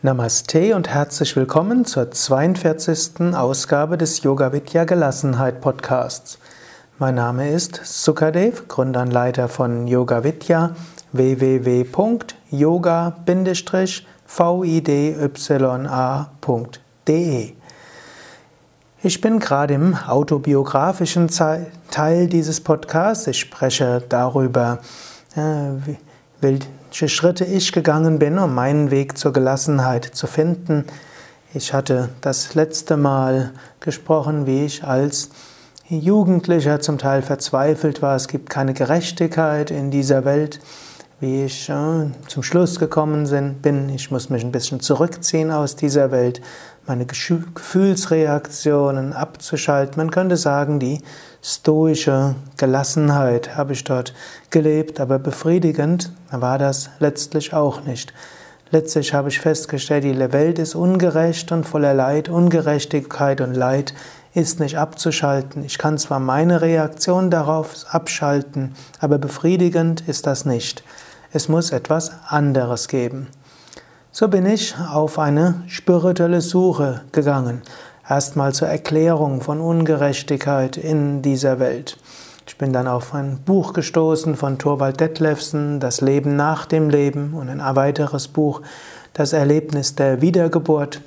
Namaste und herzlich willkommen zur 42. Ausgabe des Yoga Vidya Gelassenheit Podcasts. Mein Name ist Sukadev, Gründer und Leiter von Yoga Vidya www.yoga-vidya.de. Ich bin gerade im autobiografischen Teil dieses Podcasts. Ich spreche darüber, äh, welche Schritte ich gegangen bin, um meinen Weg zur Gelassenheit zu finden. Ich hatte das letzte Mal gesprochen, wie ich als Jugendlicher zum Teil verzweifelt war. Es gibt keine Gerechtigkeit in dieser Welt. Wie ich äh, zum Schluss gekommen bin, ich muss mich ein bisschen zurückziehen aus dieser Welt, meine Gefühlsreaktionen abzuschalten. Man könnte sagen, die stoische Gelassenheit habe ich dort gelebt, aber befriedigend war das letztlich auch nicht. Letztlich habe ich festgestellt, die Welt ist ungerecht und voller Leid, Ungerechtigkeit und Leid ist nicht abzuschalten. Ich kann zwar meine Reaktion darauf abschalten, aber befriedigend ist das nicht. Es muss etwas anderes geben. So bin ich auf eine spirituelle Suche gegangen erstmal zur Erklärung von Ungerechtigkeit in dieser Welt. Ich bin dann auf ein Buch gestoßen von Thorvald Detlefsen, Das Leben nach dem Leben und ein weiteres Buch, Das Erlebnis der Wiedergeburt.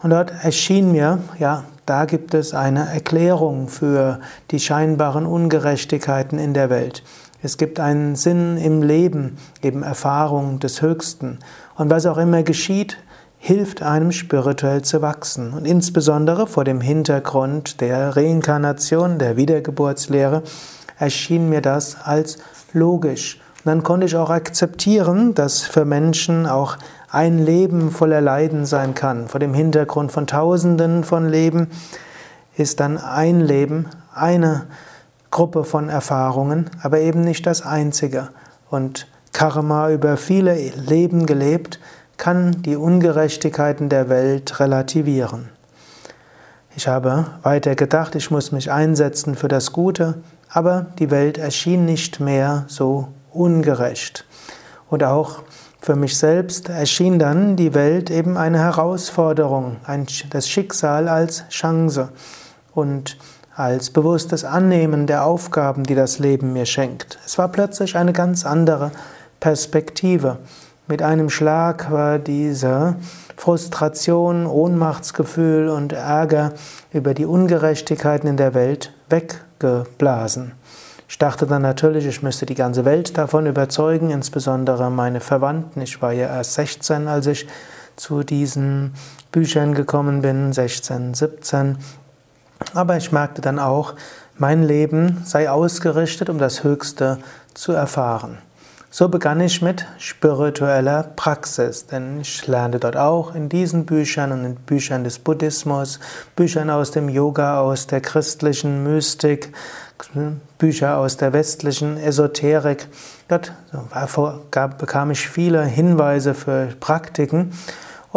Und dort erschien mir, ja, da gibt es eine Erklärung für die scheinbaren Ungerechtigkeiten in der Welt. Es gibt einen Sinn im Leben, eben Erfahrung des Höchsten. Und was auch immer geschieht, hilft einem spirituell zu wachsen. Und insbesondere vor dem Hintergrund der Reinkarnation, der Wiedergeburtslehre, erschien mir das als logisch. Und dann konnte ich auch akzeptieren, dass für Menschen auch ein Leben voller Leiden sein kann. Vor dem Hintergrund von Tausenden von Leben ist dann ein Leben eine Gruppe von Erfahrungen, aber eben nicht das einzige. Und Karma über viele Leben gelebt kann die Ungerechtigkeiten der Welt relativieren. Ich habe weiter gedacht, ich muss mich einsetzen für das Gute, aber die Welt erschien nicht mehr so ungerecht. Und auch für mich selbst erschien dann die Welt eben eine Herausforderung, ein, das Schicksal als Chance und als bewusstes Annehmen der Aufgaben, die das Leben mir schenkt. Es war plötzlich eine ganz andere Perspektive. Mit einem Schlag war diese Frustration, Ohnmachtsgefühl und Ärger über die Ungerechtigkeiten in der Welt weggeblasen. Ich dachte dann natürlich, ich müsste die ganze Welt davon überzeugen, insbesondere meine Verwandten. Ich war ja erst 16, als ich zu diesen Büchern gekommen bin, 16, 17. Aber ich merkte dann auch, mein Leben sei ausgerichtet, um das Höchste zu erfahren. So begann ich mit spiritueller Praxis, denn ich lernte dort auch in diesen Büchern und in Büchern des Buddhismus, Büchern aus dem Yoga, aus der christlichen Mystik, Bücher aus der westlichen Esoterik. Dort bekam ich viele Hinweise für Praktiken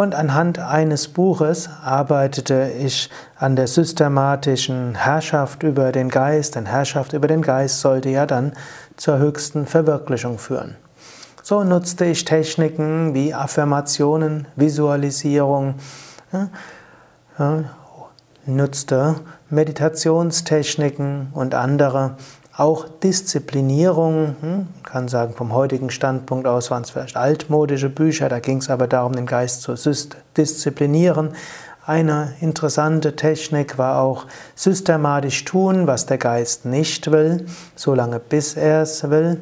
und anhand eines Buches arbeitete ich an der systematischen Herrschaft über den Geist, denn Herrschaft über den Geist sollte ja dann zur höchsten Verwirklichung führen. So nutzte ich Techniken wie Affirmationen, Visualisierung, nutzte Meditationstechniken und andere auch Disziplinierung, hm, kann sagen, vom heutigen Standpunkt aus waren es vielleicht altmodische Bücher, da ging es aber darum, den Geist zu disziplinieren. Eine interessante Technik war auch systematisch tun, was der Geist nicht will, solange bis er es will.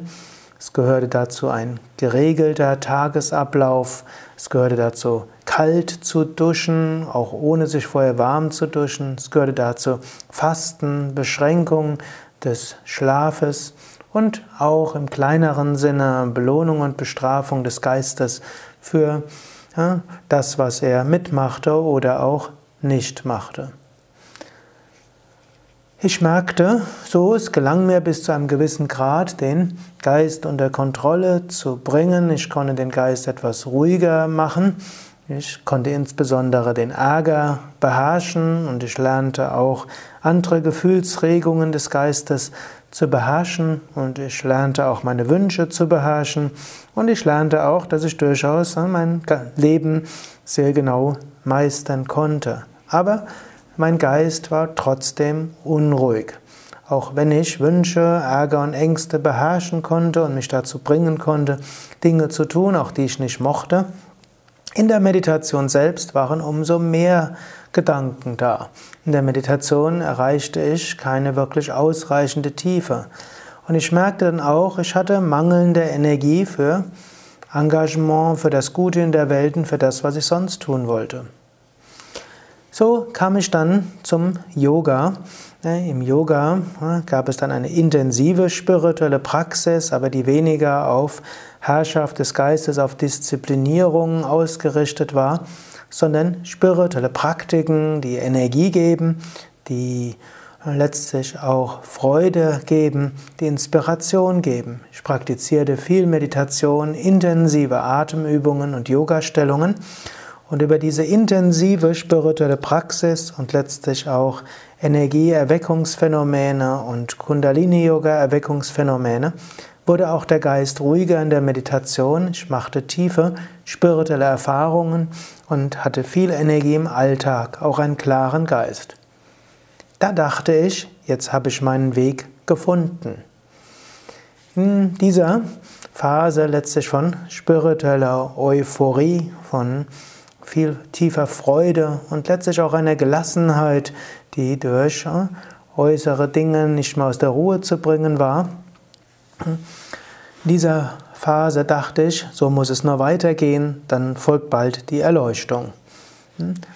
Es gehörte dazu ein geregelter Tagesablauf. Es gehörte dazu, kalt zu duschen, auch ohne sich vorher warm zu duschen. Es gehörte dazu, Fasten, Beschränkung, des Schlafes und auch im kleineren Sinne Belohnung und Bestrafung des Geistes für ja, das, was er mitmachte oder auch nicht machte. Ich merkte, so es gelang mir bis zu einem gewissen Grad, den Geist unter Kontrolle zu bringen. Ich konnte den Geist etwas ruhiger machen. Ich konnte insbesondere den Ärger beherrschen und ich lernte auch andere Gefühlsregungen des Geistes zu beherrschen und ich lernte auch meine Wünsche zu beherrschen und ich lernte auch, dass ich durchaus mein Leben sehr genau meistern konnte. Aber mein Geist war trotzdem unruhig. Auch wenn ich Wünsche, Ärger und Ängste beherrschen konnte und mich dazu bringen konnte, Dinge zu tun, auch die ich nicht mochte, in der Meditation selbst waren umso mehr Gedanken da. In der Meditation erreichte ich keine wirklich ausreichende Tiefe. Und ich merkte dann auch, ich hatte mangelnde Energie für Engagement, für das Gute in der Welt und für das, was ich sonst tun wollte. So kam ich dann zum Yoga. Im Yoga gab es dann eine intensive spirituelle Praxis, aber die weniger auf Herrschaft des Geistes, auf Disziplinierung ausgerichtet war, sondern spirituelle Praktiken, die Energie geben, die letztlich auch Freude geben, die Inspiration geben. Ich praktizierte viel Meditation, intensive Atemübungen und Yogastellungen und über diese intensive spirituelle Praxis und letztlich auch Energieerweckungsphänomene und Kundalini-Yoga-Erweckungsphänomene wurde auch der Geist ruhiger in der Meditation. Ich machte tiefe spirituelle Erfahrungen und hatte viel Energie im Alltag, auch einen klaren Geist. Da dachte ich, jetzt habe ich meinen Weg gefunden. In dieser Phase letztlich von spiritueller Euphorie, von viel tiefer Freude und letztlich auch einer Gelassenheit, die durch äh, äußere Dinge nicht mehr aus der Ruhe zu bringen war. In dieser Phase dachte ich, so muss es nur weitergehen, dann folgt bald die Erleuchtung.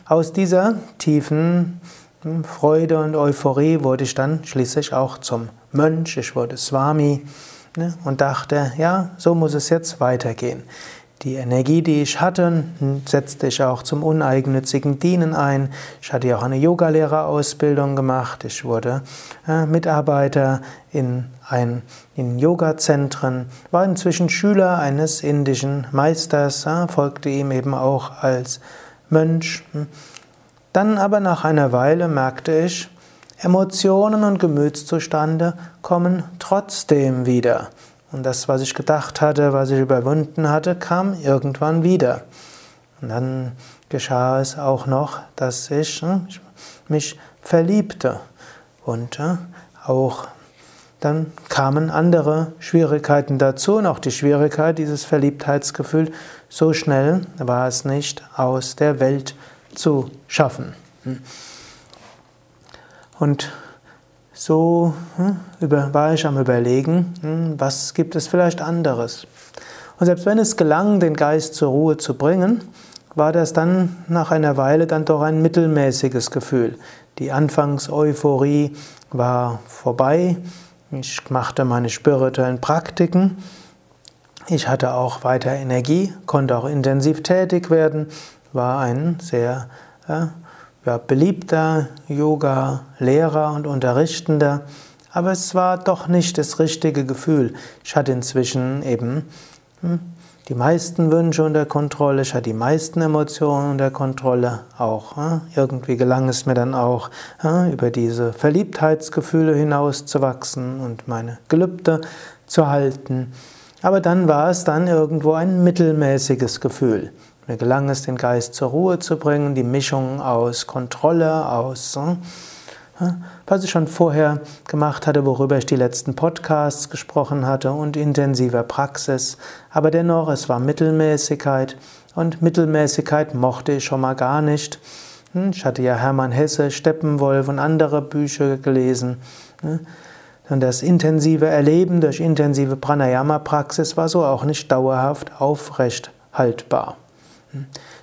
Aus dieser tiefen hm, Freude und Euphorie wurde ich dann schließlich auch zum Mönch, ich wurde Swami ne, und dachte, ja, so muss es jetzt weitergehen. Die Energie, die ich hatte, setzte ich auch zum uneigennützigen Dienen ein. Ich hatte ja auch eine Yogalehrerausbildung gemacht. Ich wurde äh, Mitarbeiter in, ein, in Yoga-Zentren, war inzwischen Schüler eines indischen Meisters, äh, folgte ihm eben auch als Mönch. Dann aber nach einer Weile merkte ich, Emotionen und Gemütszustände kommen trotzdem wieder. Und das, was ich gedacht hatte, was ich überwunden hatte, kam irgendwann wieder. Und dann geschah es auch noch, dass ich hm, mich verliebte. Und auch dann kamen andere Schwierigkeiten dazu und auch die Schwierigkeit, dieses Verliebtheitsgefühl, so schnell war es nicht aus der Welt zu schaffen. Hm. Und so hm, war ich am Überlegen, hm, was gibt es vielleicht anderes. Und selbst wenn es gelang, den Geist zur Ruhe zu bringen, war das dann nach einer Weile dann doch ein mittelmäßiges Gefühl. Die Anfangseuphorie war vorbei. Ich machte meine spirituellen Praktiken. Ich hatte auch weiter Energie, konnte auch intensiv tätig werden, war ein sehr ja, ja, beliebter Yoga-Lehrer und Unterrichtender, aber es war doch nicht das richtige Gefühl. Ich hatte inzwischen eben hm, die meisten Wünsche unter Kontrolle, ich hatte die meisten Emotionen unter Kontrolle. Auch hm, irgendwie gelang es mir dann auch, hm, über diese Verliebtheitsgefühle hinauszuwachsen und meine Gelübde zu halten. Aber dann war es dann irgendwo ein mittelmäßiges Gefühl. Mir gelang es, den Geist zur Ruhe zu bringen, die Mischung aus Kontrolle, aus hm, was ich schon vorher gemacht hatte, worüber ich die letzten Podcasts gesprochen hatte und intensiver Praxis. Aber dennoch, es war Mittelmäßigkeit und Mittelmäßigkeit mochte ich schon mal gar nicht. Hm, ich hatte ja Hermann Hesse, Steppenwolf und andere Bücher gelesen. Hm, und das intensive Erleben durch intensive Pranayama-Praxis war so auch nicht dauerhaft aufrecht haltbar.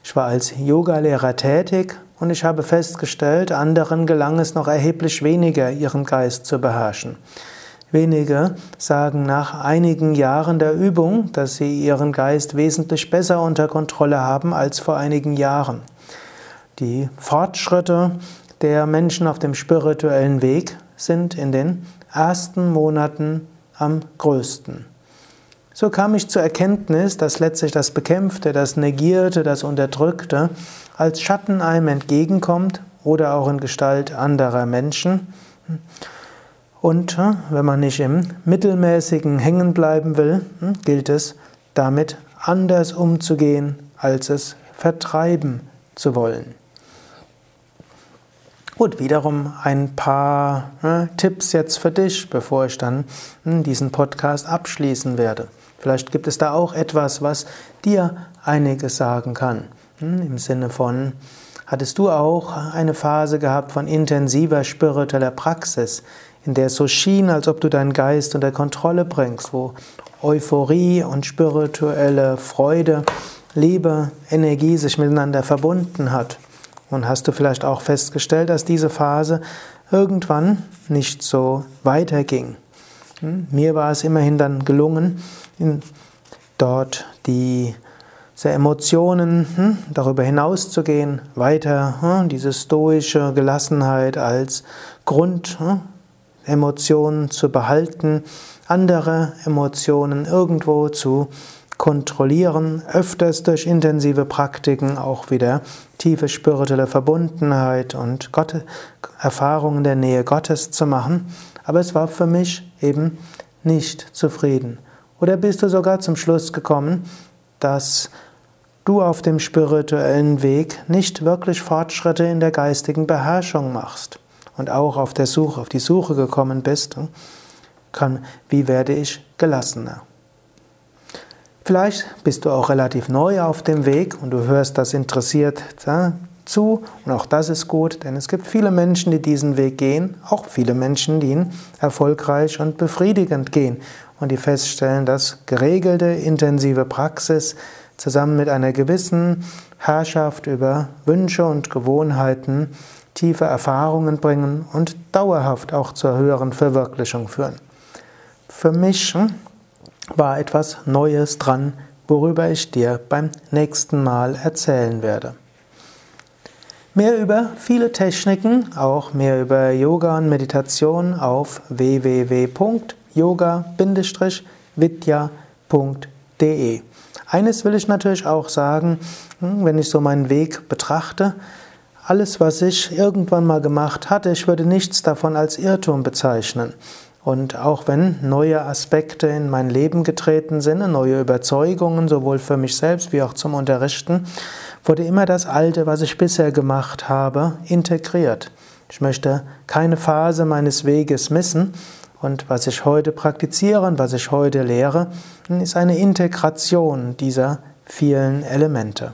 Ich war als Yogalehrer tätig und ich habe festgestellt, anderen gelang es noch erheblich weniger, ihren Geist zu beherrschen. Wenige sagen nach einigen Jahren der Übung, dass sie ihren Geist wesentlich besser unter Kontrolle haben als vor einigen Jahren. Die Fortschritte der Menschen auf dem spirituellen Weg sind in den ersten Monaten am größten. So kam ich zur Erkenntnis, dass letztlich das Bekämpfte, das Negierte, das Unterdrückte als Schatten einem entgegenkommt oder auch in Gestalt anderer Menschen. Und äh, wenn man nicht im Mittelmäßigen hängen bleiben will, hm, gilt es damit anders umzugehen, als es vertreiben zu wollen. Gut, wiederum ein paar äh, Tipps jetzt für dich, bevor ich dann hm, diesen Podcast abschließen werde. Vielleicht gibt es da auch etwas, was dir einiges sagen kann. Hm, Im Sinne von, hattest du auch eine Phase gehabt von intensiver spiritueller Praxis, in der es so schien, als ob du deinen Geist unter Kontrolle bringst, wo Euphorie und spirituelle Freude, Liebe, Energie sich miteinander verbunden hat. Und hast du vielleicht auch festgestellt, dass diese Phase irgendwann nicht so weiterging. Hm? Mir war es immerhin dann gelungen, dort die Emotionen hm, darüber hinauszugehen, weiter hm, diese stoische Gelassenheit als Grundemotion zu behalten, andere Emotionen irgendwo zu kontrollieren, öfters durch intensive Praktiken auch wieder tiefe spirituelle Verbundenheit und Gott, Erfahrungen der Nähe Gottes zu machen. Aber es war für mich eben nicht zufrieden. Oder bist du sogar zum Schluss gekommen, dass du auf dem spirituellen Weg nicht wirklich Fortschritte in der geistigen Beherrschung machst und auch auf der Suche, auf die Suche gekommen bist, kann, wie werde ich gelassener? Vielleicht bist du auch relativ neu auf dem Weg und du hörst das interessiert ja, zu. Und auch das ist gut, denn es gibt viele Menschen, die diesen Weg gehen, auch viele Menschen, die ihn erfolgreich und befriedigend gehen. Und die feststellen, dass geregelte, intensive Praxis zusammen mit einer gewissen Herrschaft über Wünsche und Gewohnheiten tiefe Erfahrungen bringen und dauerhaft auch zur höheren Verwirklichung führen. Für mich hm, war etwas Neues dran, worüber ich dir beim nächsten Mal erzählen werde. Mehr über viele Techniken, auch mehr über Yoga und Meditation auf www.yoga-vidya.de. Eines will ich natürlich auch sagen, hm, wenn ich so meinen Weg betrachte, alles, was ich irgendwann mal gemacht hatte, ich würde nichts davon als Irrtum bezeichnen. Und auch wenn neue Aspekte in mein Leben getreten sind, neue Überzeugungen, sowohl für mich selbst wie auch zum Unterrichten, wurde immer das Alte, was ich bisher gemacht habe, integriert. Ich möchte keine Phase meines Weges missen und was ich heute praktiziere und was ich heute lehre, ist eine Integration dieser vielen Elemente.